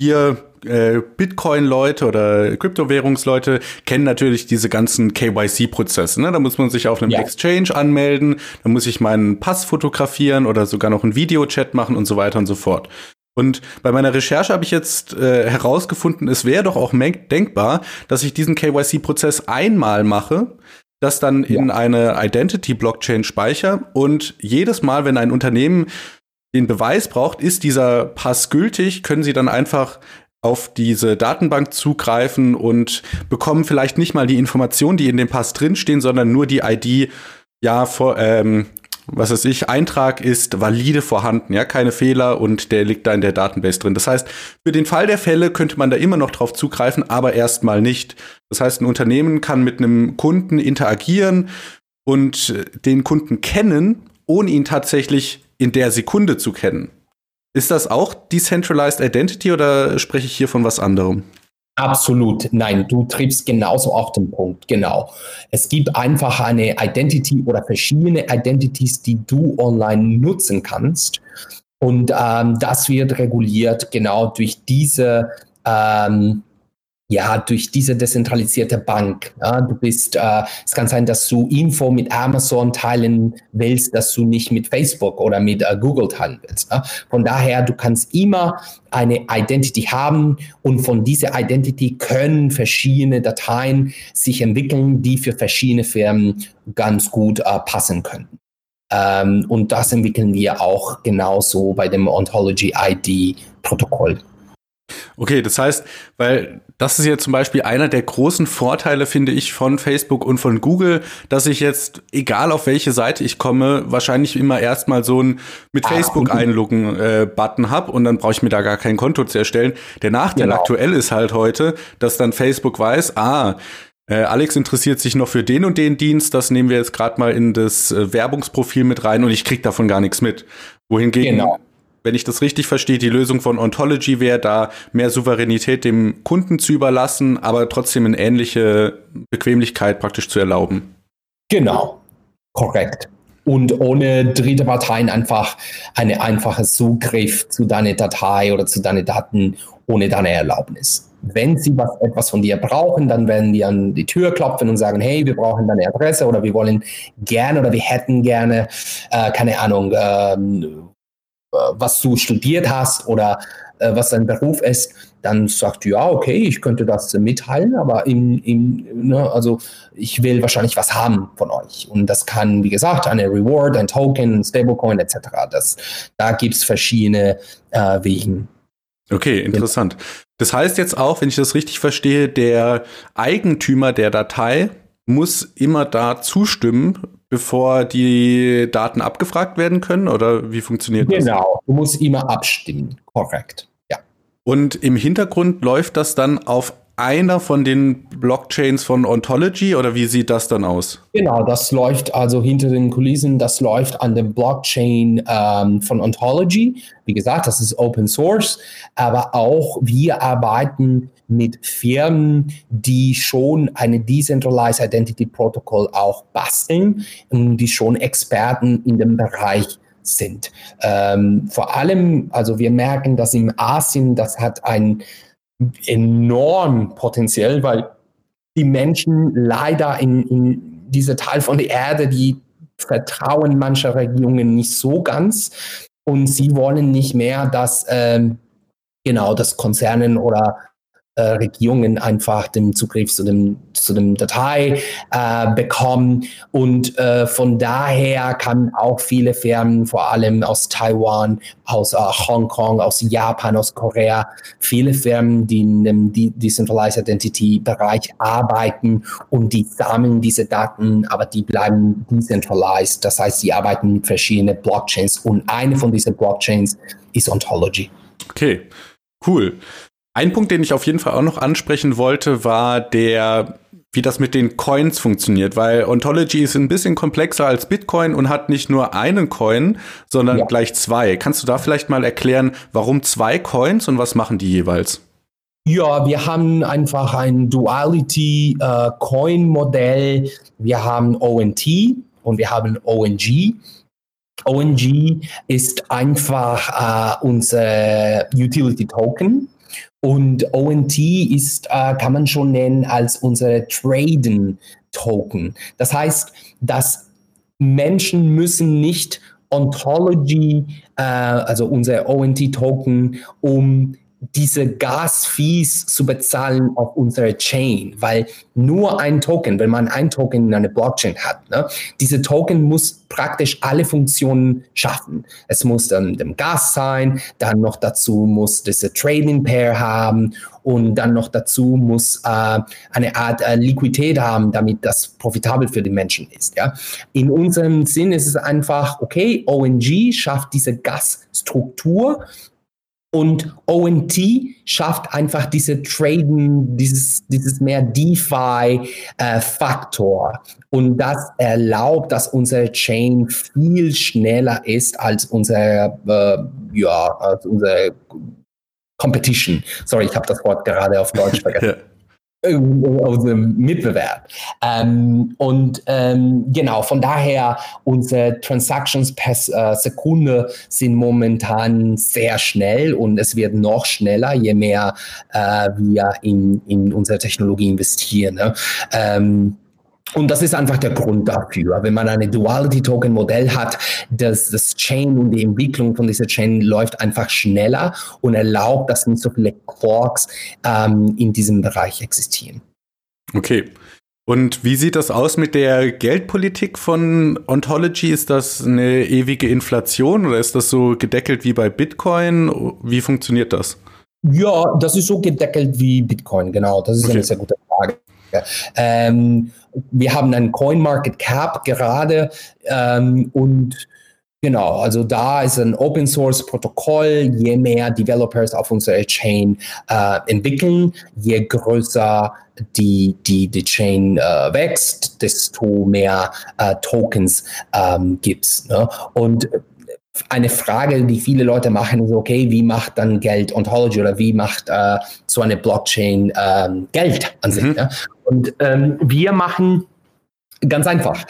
Hier äh, Bitcoin-Leute oder Kryptowährungsleute kennen natürlich diese ganzen KYC-Prozesse. Ne? Da muss man sich auf einem ja. Exchange anmelden, da muss ich meinen Pass fotografieren oder sogar noch einen Videochat machen und so weiter und so fort. Und bei meiner Recherche habe ich jetzt äh, herausgefunden, es wäre doch auch denkbar, dass ich diesen KYC-Prozess einmal mache, das dann ja. in eine Identity-Blockchain speichere und jedes Mal, wenn ein Unternehmen den Beweis braucht, ist dieser Pass gültig, können sie dann einfach auf diese Datenbank zugreifen und bekommen vielleicht nicht mal die Informationen, die in dem Pass drinstehen, sondern nur die ID, ja, vor, ähm, was weiß ich, Eintrag ist valide vorhanden, ja, keine Fehler und der liegt da in der Datenbase drin. Das heißt, für den Fall der Fälle könnte man da immer noch drauf zugreifen, aber erstmal nicht. Das heißt, ein Unternehmen kann mit einem Kunden interagieren und den Kunden kennen, ohne ihn tatsächlich in der Sekunde zu kennen. Ist das auch Decentralized Identity oder spreche ich hier von was anderem? Absolut, nein, du triffst genauso auf den Punkt, genau. Es gibt einfach eine Identity oder verschiedene Identities, die du online nutzen kannst. Und ähm, das wird reguliert genau durch diese ähm, ja, durch diese dezentralisierte Bank. Ja, du bist, äh, es kann sein, dass du Info mit Amazon teilen willst, dass du nicht mit Facebook oder mit äh, Google teilen willst. Ja? Von daher, du kannst immer eine Identity haben und von dieser Identity können verschiedene Dateien sich entwickeln, die für verschiedene Firmen ganz gut äh, passen können. Ähm, und das entwickeln wir auch genauso bei dem Ontology ID Protokoll. Okay, das heißt, weil das ist ja zum Beispiel einer der großen Vorteile, finde ich, von Facebook und von Google, dass ich jetzt, egal auf welche Seite ich komme, wahrscheinlich immer erstmal so ein mit ah, Facebook einloggen äh, Button habe und dann brauche ich mir da gar kein Konto zu erstellen. Der Nachteil genau. aktuell ist halt heute, dass dann Facebook weiß, ah, äh, Alex interessiert sich noch für den und den Dienst, das nehmen wir jetzt gerade mal in das äh, Werbungsprofil mit rein und ich krieg davon gar nichts mit. Wohingegen genau wenn ich das richtig verstehe, die Lösung von Ontology wäre, da mehr Souveränität dem Kunden zu überlassen, aber trotzdem eine ähnliche Bequemlichkeit praktisch zu erlauben. Genau, korrekt. Und ohne dritte Parteien einfach eine einfache Zugriff zu deiner Datei oder zu deinen Daten ohne deine Erlaubnis. Wenn sie was, etwas von dir brauchen, dann werden die an die Tür klopfen und sagen, hey, wir brauchen deine Adresse oder wir wollen gerne oder wir hätten gerne, äh, keine Ahnung, ähm, äh, was du studiert hast oder äh, was dein Beruf ist, dann sagst du, ja, okay, ich könnte das mitteilen, aber im, im, ne, also ich will wahrscheinlich was haben von euch. Und das kann, wie gesagt, eine Reward, ein Token, ein Stablecoin etc. Das, da gibt es verschiedene äh, Wegen. Okay, interessant. Das heißt jetzt auch, wenn ich das richtig verstehe, der Eigentümer der Datei muss immer da zustimmen, bevor die Daten abgefragt werden können? Oder wie funktioniert genau. das? Genau, du musst immer abstimmen. Korrekt. Ja. Und im Hintergrund läuft das dann auf einer von den Blockchains von Ontology oder wie sieht das dann aus? Genau, das läuft also hinter den Kulissen, das läuft an der Blockchain ähm, von Ontology. Wie gesagt, das ist Open Source, aber auch wir arbeiten mit Firmen, die schon eine Decentralized Identity Protocol auch basteln und die schon Experten in dem Bereich sind. Ähm, vor allem, also wir merken, dass in Asien, das hat ein enorm potenziell, weil die Menschen leider in, in diese Teil von der Erde, die vertrauen mancher Regierungen nicht so ganz und sie wollen nicht mehr, dass ähm, genau das Konzernen oder äh, Regierungen einfach den Zugriff zu dem, zu dem Datei äh, bekommen. Und äh, von daher kann auch viele Firmen, vor allem aus Taiwan, aus äh, Hongkong, aus Japan, aus Korea, viele Firmen, die in dem Decentralized Identity Bereich arbeiten und die sammeln diese Daten, aber die bleiben decentralized. Das heißt, sie arbeiten mit verschiedenen Blockchains und eine von diesen Blockchains ist Ontology. Okay, cool. Ein Punkt, den ich auf jeden Fall auch noch ansprechen wollte, war der, wie das mit den Coins funktioniert, weil Ontology ist ein bisschen komplexer als Bitcoin und hat nicht nur einen Coin, sondern ja. gleich zwei. Kannst du da vielleicht mal erklären, warum zwei Coins und was machen die jeweils? Ja, wir haben einfach ein Duality-Coin-Modell. Äh, wir haben ONT und wir haben ONG. ONG ist einfach äh, unser Utility Token. Und ONT ist, äh, kann man schon nennen als unsere Traden Token. Das heißt, dass Menschen müssen nicht Ontology, äh, also unser ONT Token, um diese Gas-Fees zu bezahlen auf unserer Chain, weil nur ein Token, wenn man ein Token in einer Blockchain hat, ne, diese Token muss praktisch alle Funktionen schaffen. Es muss dann dem Gas sein, dann noch dazu muss diese Trading Pair haben und dann noch dazu muss äh, eine Art äh, Liquidität haben, damit das profitabel für die Menschen ist. Ja? In unserem Sinn ist es einfach, okay, ONG schafft diese Gasstruktur und ONT schafft einfach diese Traden, dieses, dieses mehr DeFi-Faktor. Äh, und das erlaubt, dass unsere Chain viel schneller ist als unser, äh, ja, als unser Competition. Sorry, ich habe das Wort gerade auf Deutsch vergessen. Aus dem Mitbewerb. Ähm, und ähm, genau, von daher, unsere Transactions per äh, Sekunde sind momentan sehr schnell und es wird noch schneller, je mehr äh, wir in, in unsere Technologie investieren. Ne? Ähm, und das ist einfach der Grund dafür. Wenn man eine Duality-Token-Modell hat, das, das Chain und die Entwicklung von dieser Chain läuft einfach schneller und erlaubt, dass nicht so viele Quarks ähm, in diesem Bereich existieren. Okay. Und wie sieht das aus mit der Geldpolitik von Ontology? Ist das eine ewige Inflation oder ist das so gedeckelt wie bei Bitcoin? Wie funktioniert das? Ja, das ist so gedeckelt wie Bitcoin, genau. Das ist okay. eine sehr gute Frage. Ähm, wir haben einen Coin Market Cap gerade ähm, und Genau, also da ist ein Open Source Protokoll. Je mehr Developers auf unserer Chain äh, entwickeln, je größer die, die, die Chain äh, wächst, desto mehr äh, Tokens ähm, gibt es. Ne? Und eine Frage, die viele Leute machen, ist, okay, wie macht dann Geld Ontology oder wie macht äh, so eine Blockchain ähm, Geld an sich? Mhm. Ne? Und ähm, wir machen ganz einfach.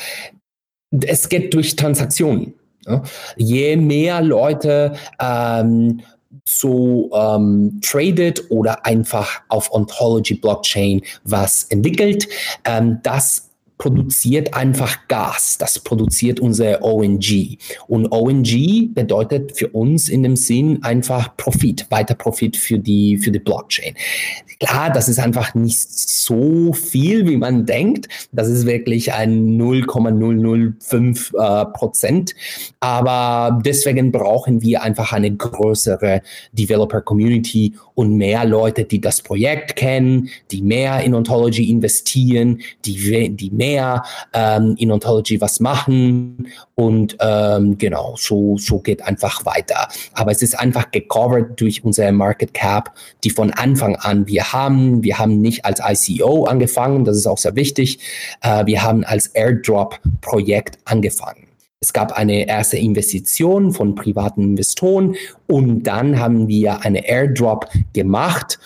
Es geht durch Transaktionen. Ja? Je mehr Leute ähm, so ähm, tradet oder einfach auf Ontology Blockchain was entwickelt, ähm, das produziert einfach Gas. Das produziert unser ONG. Und ONG bedeutet für uns in dem Sinn einfach Profit, weiter Profit für die, für die Blockchain. Klar, das ist einfach nicht so viel, wie man denkt. Das ist wirklich ein 0,005 äh, Prozent. Aber deswegen brauchen wir einfach eine größere Developer Community und mehr Leute, die das Projekt kennen, die mehr in Ontology investieren, die, die mehr mehr ähm, in Ontology was machen und ähm, genau, so, so geht einfach weiter. Aber es ist einfach gecovert durch unsere Market Cap, die von Anfang an wir haben. Wir haben nicht als ICO angefangen, das ist auch sehr wichtig. Äh, wir haben als Airdrop-Projekt angefangen. Es gab eine erste Investition von privaten Investoren und dann haben wir eine Airdrop gemacht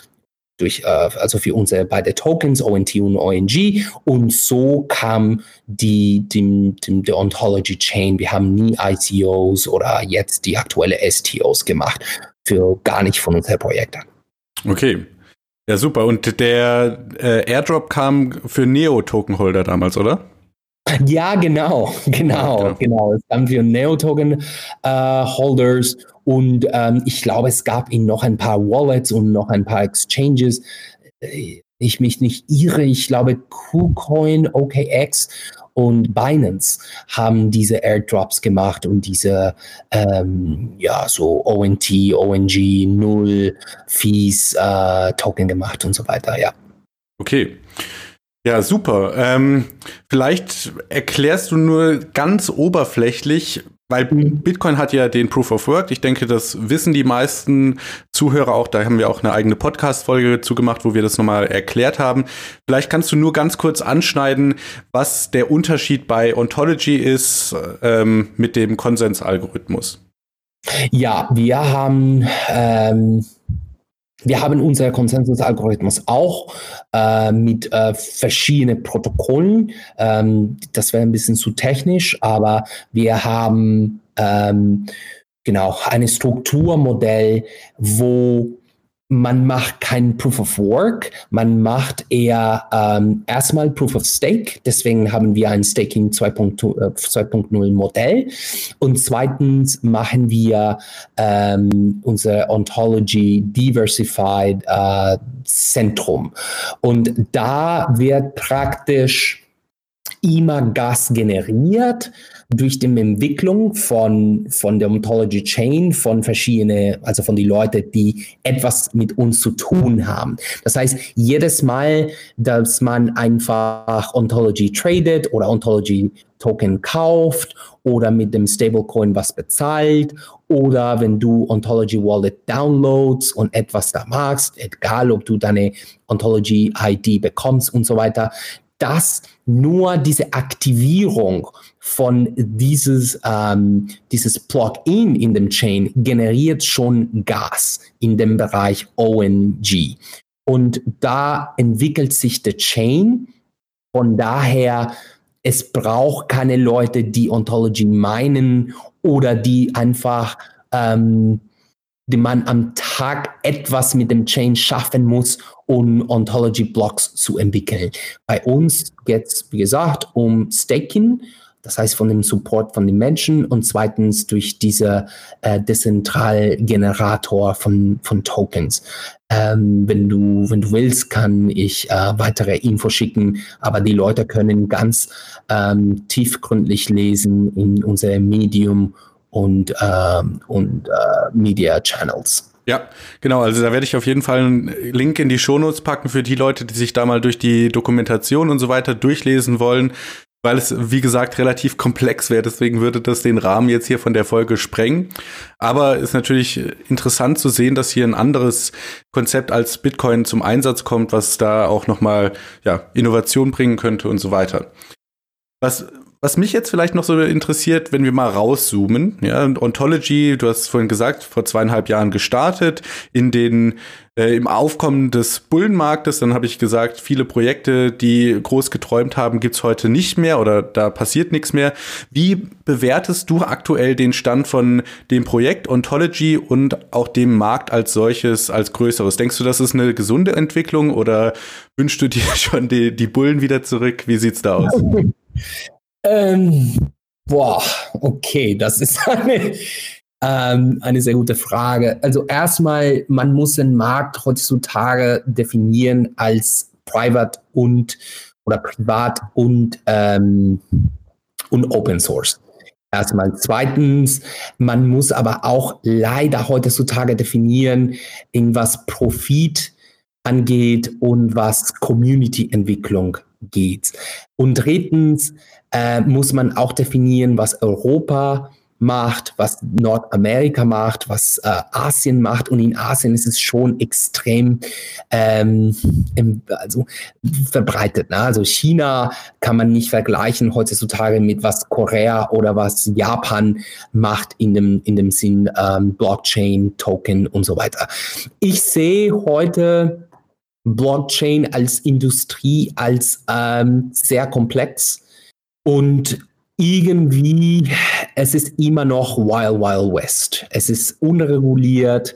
durch, äh, also für unsere beide Tokens, ONT und ONG. Und so kam die, die, die, die Ontology Chain. Wir haben nie ICOs oder jetzt die aktuelle STOs gemacht. Für gar nicht von unseren Projekten. Okay. Ja, super. Und der äh, Airdrop kam für Neo-Token-Holder damals, oder? Ja, genau, genau, genau. genau. Es kam für Neo-Token-Holders äh, und ähm, ich glaube, es gab in noch ein paar Wallets und noch ein paar Exchanges. Äh, ich mich nicht irre, ich glaube, KuCoin, OKX und Binance haben diese Airdrops gemacht und diese ähm, ja so ONT, ONG, Null, Fees äh, Token gemacht und so weiter, ja. Okay. Ja, super. Ähm, vielleicht erklärst du nur ganz oberflächlich, weil Bitcoin hat ja den Proof of Work. Ich denke, das wissen die meisten Zuhörer auch. Da haben wir auch eine eigene Podcast-Folge zugemacht, wo wir das nochmal erklärt haben. Vielleicht kannst du nur ganz kurz anschneiden, was der Unterschied bei Ontology ist ähm, mit dem Konsensalgorithmus. Ja, wir haben ähm wir haben unser Konsensusalgorithmus auch äh, mit äh, verschiedenen Protokollen. Ähm, das wäre ein bisschen zu technisch, aber wir haben ähm, genau ein Strukturmodell, wo man macht kein Proof of Work, man macht eher ähm, erstmal Proof of Stake. Deswegen haben wir ein Staking 2.0 äh, Modell. Und zweitens machen wir ähm, unser Ontology Diversified äh, Zentrum. Und da wird praktisch immer Gas generiert durch die Entwicklung von, von der Ontology Chain, von verschiedenen, also von den Leuten, die etwas mit uns zu tun haben. Das heißt, jedes Mal, dass man einfach Ontology tradet oder Ontology Token kauft oder mit dem Stablecoin was bezahlt oder wenn du Ontology Wallet downloads und etwas da machst, egal ob du deine Ontology ID bekommst und so weiter, dass nur diese Aktivierung von dieses, ähm, dieses Plugin in dem Chain generiert schon Gas in dem Bereich ONG. Und da entwickelt sich der Chain. Von daher, es braucht keine Leute, die Ontology meinen oder die einfach ähm, die man am Tag etwas mit dem Chain schaffen muss, um Ontology-Blocks zu entwickeln. Bei uns geht es, wie gesagt, um Staking, das heißt von dem Support von den Menschen und zweitens durch diese äh, Dezentralgenerator von, von Tokens. Ähm, wenn du, wenn du willst, kann ich äh, weitere Info schicken, aber die Leute können ganz ähm, tiefgründlich lesen in unserem Medium und, ähm, und äh, Media Channels. Ja, genau. Also da werde ich auf jeden Fall einen Link in die Shownotes packen für die Leute, die sich da mal durch die Dokumentation und so weiter durchlesen wollen, weil es, wie gesagt, relativ komplex wäre. Deswegen würde das den Rahmen jetzt hier von der Folge sprengen. Aber ist natürlich interessant zu sehen, dass hier ein anderes Konzept als Bitcoin zum Einsatz kommt, was da auch nochmal ja, Innovation bringen könnte und so weiter. Was, was mich jetzt vielleicht noch so interessiert, wenn wir mal rauszoomen, ja, Ontology, du hast vorhin gesagt, vor zweieinhalb Jahren gestartet, in den äh, im Aufkommen des Bullenmarktes, dann habe ich gesagt, viele Projekte, die groß geträumt haben, gibt's heute nicht mehr oder da passiert nichts mehr. Wie bewertest du aktuell den Stand von dem Projekt Ontology und auch dem Markt als solches, als größeres? Denkst du, das ist eine gesunde Entwicklung oder wünschst du dir schon die, die Bullen wieder zurück? Wie sieht's da aus? Ähm, boah, okay, das ist eine, ähm, eine sehr gute Frage. Also erstmal, man muss den Markt heutzutage definieren als private und oder privat und, ähm, und Open Source. Erstmal. Zweitens, man muss aber auch leider heutzutage definieren, in was Profit angeht und was Community-Entwicklung geht. Und drittens, äh, muss man auch definieren, was Europa macht, was Nordamerika macht, was äh, Asien macht. Und in Asien ist es schon extrem ähm, im, also verbreitet. Ne? Also China kann man nicht vergleichen heutzutage mit was Korea oder was Japan macht in dem, in dem Sinn ähm, Blockchain, Token und so weiter. Ich sehe heute Blockchain als Industrie als ähm, sehr komplex und irgendwie, es ist immer noch Wild Wild West. Es ist unreguliert.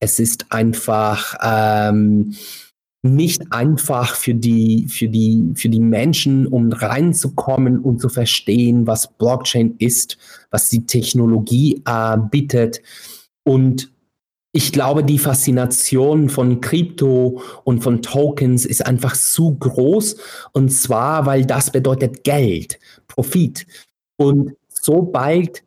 Es ist einfach ähm, nicht einfach für die, für, die, für die Menschen, um reinzukommen und zu verstehen, was Blockchain ist, was die Technologie äh, bietet. Und ich glaube, die Faszination von Krypto und von Tokens ist einfach zu groß. Und zwar, weil das bedeutet Geld, Profit. Und sobald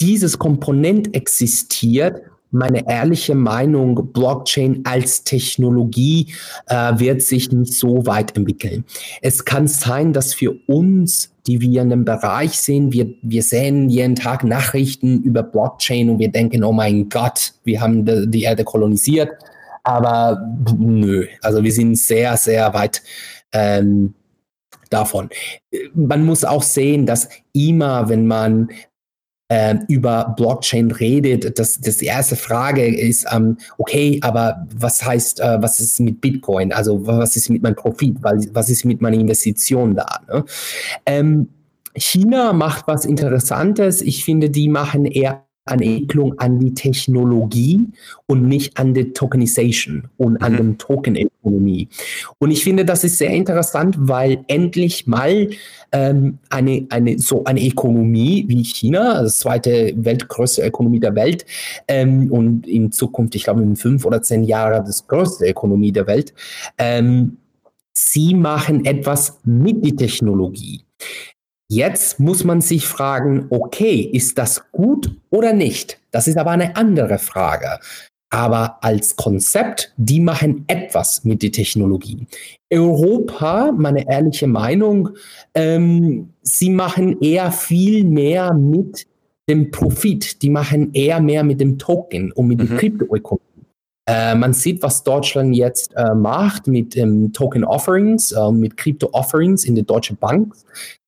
dieses Komponent existiert, meine ehrliche Meinung, Blockchain als Technologie äh, wird sich nicht so weit entwickeln. Es kann sein, dass für uns, die wir in dem Bereich sind, wir, wir sehen jeden Tag Nachrichten über Blockchain und wir denken, oh mein Gott, wir haben die, die Erde kolonisiert. Aber nö, also wir sind sehr, sehr weit ähm, davon. Man muss auch sehen, dass immer, wenn man äh, über Blockchain redet, das, das erste Frage ist, ähm, okay, aber was heißt, äh, was ist mit Bitcoin? Also was ist mit meinem Profit? Was ist mit meiner Investition da? Ne? Ähm, China macht was Interessantes. Ich finde, die machen eher Entwicklung an die Technologie und nicht an die Tokenization und an mhm. den Token-Ökonomie. Und ich finde, das ist sehr interessant, weil endlich mal ähm, eine, eine, so eine Ökonomie wie China, das zweite weltgrößte Ökonomie der Welt, ähm, und in Zukunft, ich glaube, in fünf oder zehn Jahren das größte Ökonomie der Welt, ähm, sie machen etwas mit der Technologie. Jetzt muss man sich fragen, okay, ist das gut oder nicht? Das ist aber eine andere Frage. Aber als Konzept, die machen etwas mit der Technologie. Europa, meine ehrliche Meinung, ähm, sie machen eher viel mehr mit dem Profit. Die machen eher mehr mit dem Token und mit mhm. der Kryptoökonomie. Äh, man sieht, was Deutschland jetzt äh, macht mit ähm, Token Offerings, äh, mit Crypto Offerings in der Deutschen Bank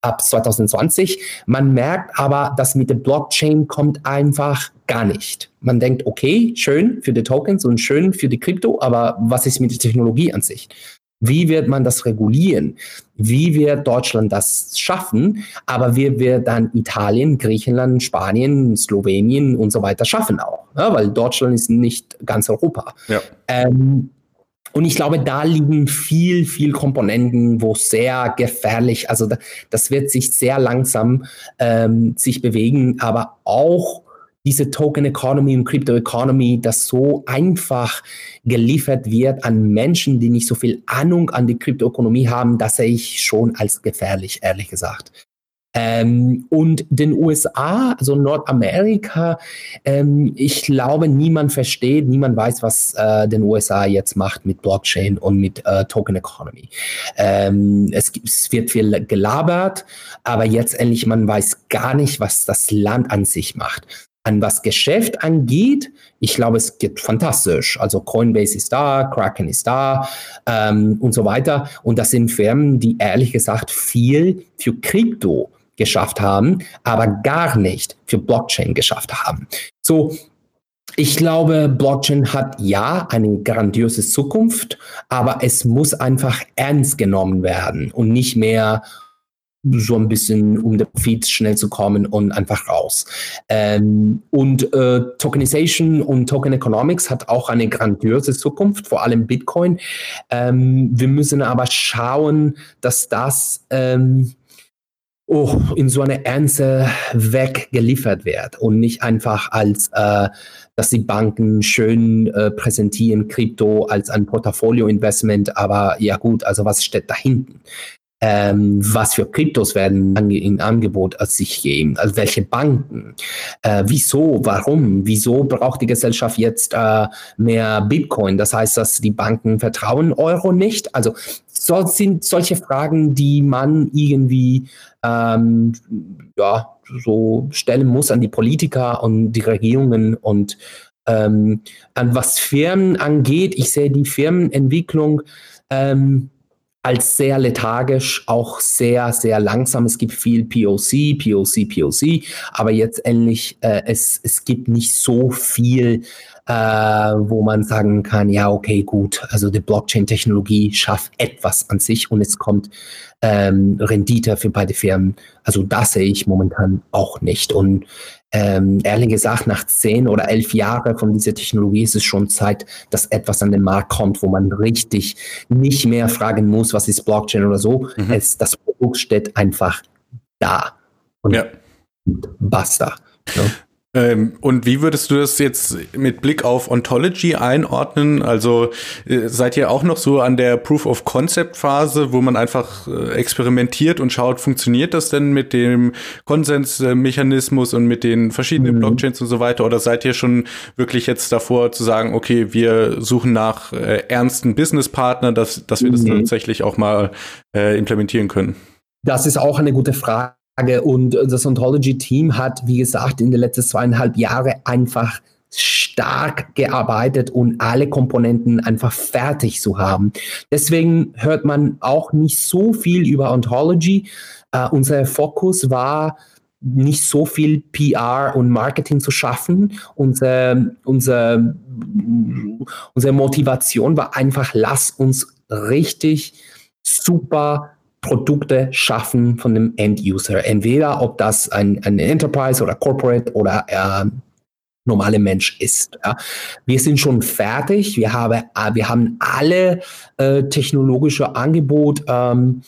ab 2020. Man merkt aber, dass mit der Blockchain kommt einfach gar nicht. Man denkt, okay, schön für die Tokens und schön für die Krypto, aber was ist mit der Technologie an sich? Wie wird man das regulieren? Wie wird Deutschland das schaffen? Aber wie wird dann Italien, Griechenland, Spanien, Slowenien und so weiter schaffen auch? Ja, weil Deutschland ist nicht ganz Europa. Ja. Ähm, und ich glaube, da liegen viel, viel Komponenten, wo sehr gefährlich, also das wird sich sehr langsam ähm, sich bewegen, aber auch diese Token Economy und Crypto Economy, das so einfach geliefert wird an Menschen, die nicht so viel Ahnung an die Kryptoökonomie haben, das sehe ich schon als gefährlich, ehrlich gesagt. Ähm, und den USA, also Nordamerika, ähm, ich glaube, niemand versteht, niemand weiß, was äh, den USA jetzt macht mit Blockchain und mit äh, Token Economy. Ähm, es, es, wird viel gelabert, aber jetzt endlich man weiß gar nicht, was das Land an sich macht. An was Geschäft angeht, ich glaube, es geht fantastisch. Also Coinbase ist da, Kraken ist da ähm, und so weiter. Und das sind Firmen, die ehrlich gesagt viel für Krypto geschafft haben, aber gar nicht für Blockchain geschafft haben. So, ich glaube, Blockchain hat ja eine grandiose Zukunft, aber es muss einfach ernst genommen werden und nicht mehr so ein bisschen um den Feed schnell zu kommen und einfach raus. Ähm, und äh, Tokenization und Token Economics hat auch eine grandiose Zukunft, vor allem Bitcoin. Ähm, wir müssen aber schauen, dass das ähm, oh, in so eine Ernste weggeliefert wird und nicht einfach als, äh, dass die Banken schön äh, präsentieren, Krypto als ein Portfolio-Investment, aber ja gut, also was steht da hinten? Ähm, was für Kryptos werden in Angebot als sich geben, also welche Banken, äh, wieso, warum, wieso braucht die Gesellschaft jetzt äh, mehr Bitcoin? Das heißt, dass die Banken vertrauen Euro nicht. Also so sind solche Fragen, die man irgendwie ähm, ja so stellen muss an die Politiker und die Regierungen und ähm, an was Firmen angeht. Ich sehe die Firmenentwicklung ähm, als sehr lethargisch, auch sehr, sehr langsam. Es gibt viel POC, POC, POC, aber jetzt endlich, äh, es, es gibt nicht so viel, äh, wo man sagen kann, ja, okay, gut, also die Blockchain-Technologie schafft etwas an sich und es kommt ähm, Rendite für beide Firmen. Also das sehe ich momentan auch nicht. Und ähm, ehrlich gesagt, nach zehn oder elf Jahren von dieser Technologie ist es schon Zeit, dass etwas an den Markt kommt, wo man richtig nicht mehr fragen muss, was ist Blockchain oder so. Mhm. Es, das Produkt steht einfach da. Und ja. basta. Ja. Ähm, und wie würdest du das jetzt mit Blick auf Ontology einordnen? Also äh, seid ihr auch noch so an der Proof of Concept Phase, wo man einfach äh, experimentiert und schaut, funktioniert das denn mit dem Konsensmechanismus und mit den verschiedenen mhm. Blockchains und so weiter? Oder seid ihr schon wirklich jetzt davor zu sagen, okay, wir suchen nach äh, ernsten Businesspartner, dass, dass wir das mhm. tatsächlich auch mal äh, implementieren können? Das ist auch eine gute Frage. Und das Ontology-Team hat, wie gesagt, in den letzten zweieinhalb Jahren einfach stark gearbeitet und alle Komponenten einfach fertig zu haben. Deswegen hört man auch nicht so viel über Ontology. Uh, unser Fokus war nicht so viel PR und Marketing zu schaffen. Unser, unser, unsere Motivation war einfach, lass uns richtig super Produkte schaffen von dem End-User. Entweder ob das ein, ein Enterprise oder Corporate oder äh, normale Mensch ist. Ja. Wir sind schon fertig. Wir haben, äh, wir haben alle äh, technologische Angebote ähm,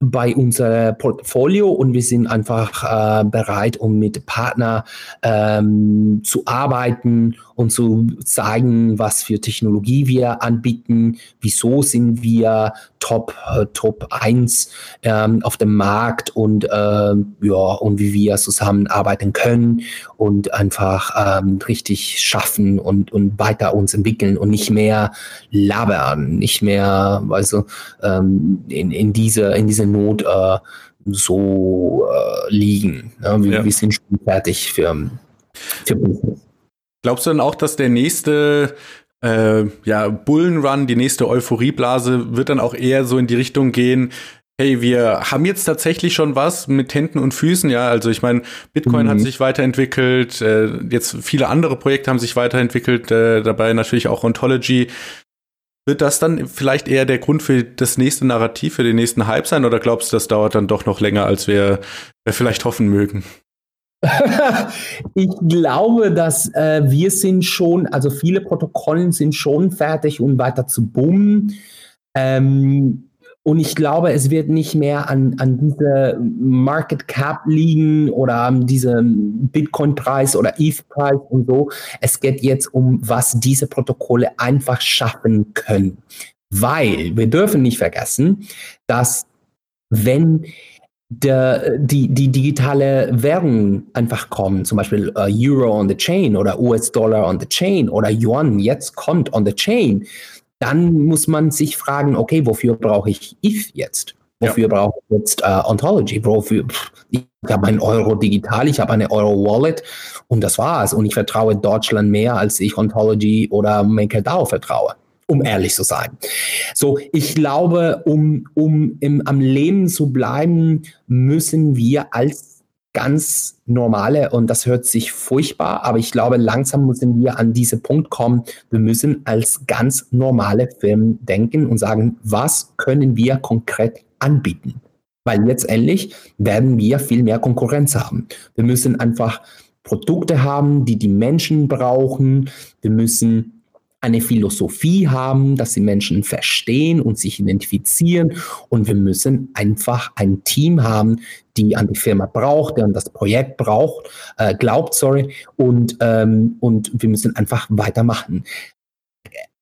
bei unserem Portfolio und wir sind einfach äh, bereit, um mit Partner ähm, zu arbeiten und zu zeigen, was für Technologie wir anbieten, wieso sind wir Top, äh, Top 1 ähm, auf dem Markt und, äh, ja, und wie wir zusammenarbeiten können und einfach ähm, richtig schaffen und, und weiter uns entwickeln und nicht mehr labern, nicht mehr, also ähm, in, in diese, in diese Not äh, so äh, liegen. Ja, wir, ja. wir sind schon fertig für, für Business. Glaubst du denn auch, dass der nächste äh, ja, Bullenrun, die nächste Euphorieblase, wird dann auch eher so in die Richtung gehen, hey, wir haben jetzt tatsächlich schon was mit Händen und Füßen, ja. Also ich meine, Bitcoin mhm. hat sich weiterentwickelt, äh, jetzt viele andere Projekte haben sich weiterentwickelt, äh, dabei natürlich auch Ontology. Wird das dann vielleicht eher der Grund für das nächste Narrativ, für den nächsten Hype sein, oder glaubst du, das dauert dann doch noch länger, als wir vielleicht hoffen mögen? ich glaube, dass äh, wir sind schon, also viele Protokolle sind schon fertig, um weiter zu boomen. Ähm, und ich glaube, es wird nicht mehr an, an diese Market Cap liegen oder an diesem Bitcoin-Preis oder ETH-Preis und so. Es geht jetzt um, was diese Protokolle einfach schaffen können. Weil wir dürfen nicht vergessen, dass wenn der, die, die digitale Währung einfach kommen, zum Beispiel uh, Euro on the Chain oder US-Dollar on the Chain oder Yuan jetzt kommt on the Chain, dann muss man sich fragen, okay, wofür brauche ich if jetzt? Wofür ja. brauche ich jetzt uh, Ontology? Wofür? Ich habe ein Euro digital, ich habe eine Euro Wallet und das war's. Und ich vertraue Deutschland mehr, als ich Ontology oder MakerDAO vertraue um ehrlich zu sein. So, ich glaube, um, um im, am Leben zu bleiben, müssen wir als ganz normale, und das hört sich furchtbar, aber ich glaube, langsam müssen wir an diesen Punkt kommen, wir müssen als ganz normale Firmen denken und sagen, was können wir konkret anbieten? Weil letztendlich werden wir viel mehr Konkurrenz haben. Wir müssen einfach Produkte haben, die die Menschen brauchen. Wir müssen eine Philosophie haben, dass die Menschen verstehen und sich identifizieren. Und wir müssen einfach ein Team haben, die an die Firma braucht, der an das Projekt braucht, äh, glaubt, sorry. Und, ähm, und wir müssen einfach weitermachen.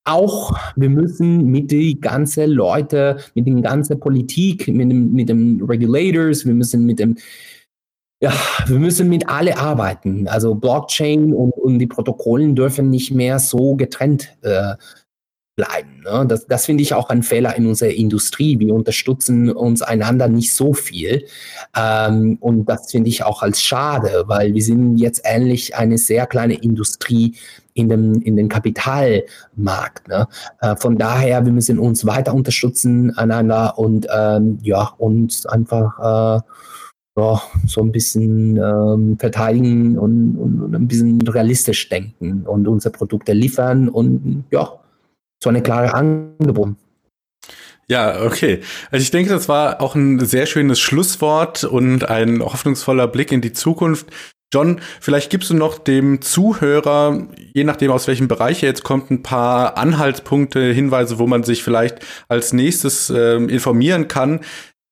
Auch wir müssen mit den ganzen Leute, mit den ganzen Politik, mit dem, mit dem Regulators, wir müssen mit dem ja, wir müssen mit alle arbeiten. Also Blockchain und, und die Protokollen dürfen nicht mehr so getrennt äh, bleiben. Ne? Das, das finde ich auch ein Fehler in unserer Industrie. Wir unterstützen uns einander nicht so viel. Ähm, und das finde ich auch als schade, weil wir sind jetzt ähnlich eine sehr kleine Industrie in dem, in den Kapitalmarkt. Ne? Äh, von daher, wir müssen uns weiter unterstützen einander und ähm, ja, uns einfach äh, ja, so ein bisschen ähm, verteidigen und, und, und, ein bisschen realistisch denken und unsere Produkte liefern und ja, so eine klare Angebot. Ja, okay. Also ich denke, das war auch ein sehr schönes Schlusswort und ein hoffnungsvoller Blick in die Zukunft. John, vielleicht gibst du noch dem Zuhörer, je nachdem aus welchem Bereich er jetzt kommt, ein paar Anhaltspunkte, Hinweise, wo man sich vielleicht als nächstes äh, informieren kann,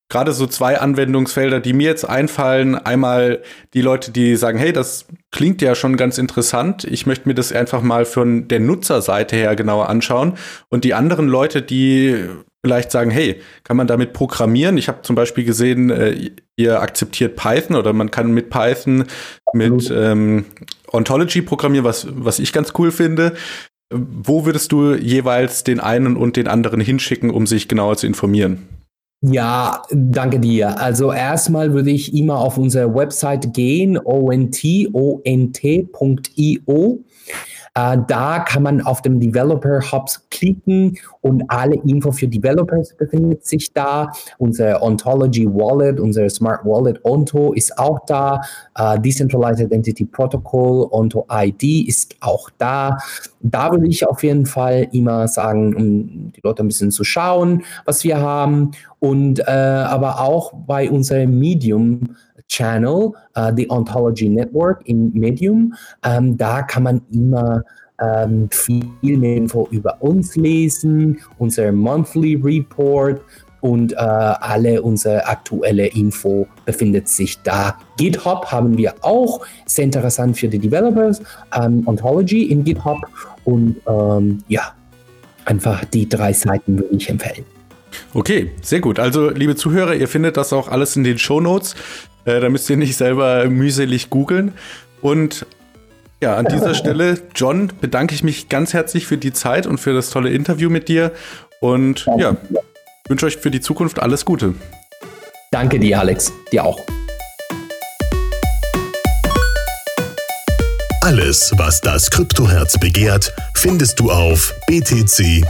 gerade so zwei Anwendungsfelder, die mir jetzt einfallen. Einmal die Leute, die sagen, hey, das klingt ja schon ganz interessant. Ich möchte mir das einfach mal von der Nutzerseite her genauer anschauen. Und die anderen Leute, die vielleicht sagen, hey, kann man damit programmieren? Ich habe zum Beispiel gesehen, äh, ihr akzeptiert Python oder man kann mit Python mit ähm, Ontology programmieren, was, was ich ganz cool finde. Wo würdest du jeweils den einen und den anderen hinschicken, um sich genauer zu informieren? Ja, danke dir. Also erstmal würde ich immer auf unsere Website gehen, ontont.io. Äh, da kann man auf dem Developer Hubs klicken und alle Info für Developers befindet sich da. Unser Ontology Wallet, unser Smart Wallet Onto ist auch da. Äh, Decentralized Identity Protocol, Onto ID ist auch da. Da würde ich auf jeden Fall immer sagen, um die Leute ein bisschen zu schauen, was wir haben. Und äh, aber auch bei unserem Medium Channel, uh, the Ontology Network in Medium. Ähm, da kann man immer ähm, viel mehr Info über uns lesen, unser Monthly Report und äh, alle unsere aktuelle Info befindet sich da. GitHub haben wir auch, sehr interessant für die Developers, ähm, Ontology in GitHub und ähm, ja, einfach die drei Seiten würde ich empfehlen. Okay, sehr gut. Also, liebe Zuhörer, ihr findet das auch alles in den Show Notes. Äh, da müsst ihr nicht selber mühselig googeln. Und ja, an dieser Stelle, John, bedanke ich mich ganz herzlich für die Zeit und für das tolle Interview mit dir. Und ja, wünsche euch für die Zukunft alles Gute. Danke dir, Alex. Dir auch. Alles, was das Kryptoherz begehrt, findest du auf btc-echo.de.